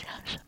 想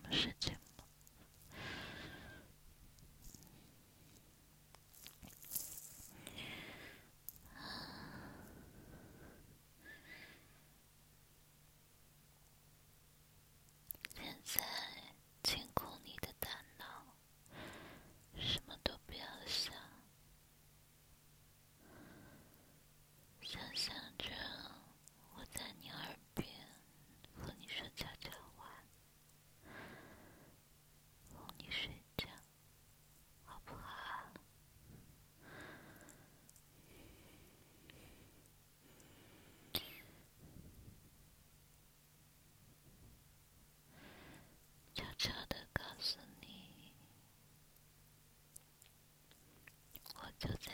So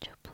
Çok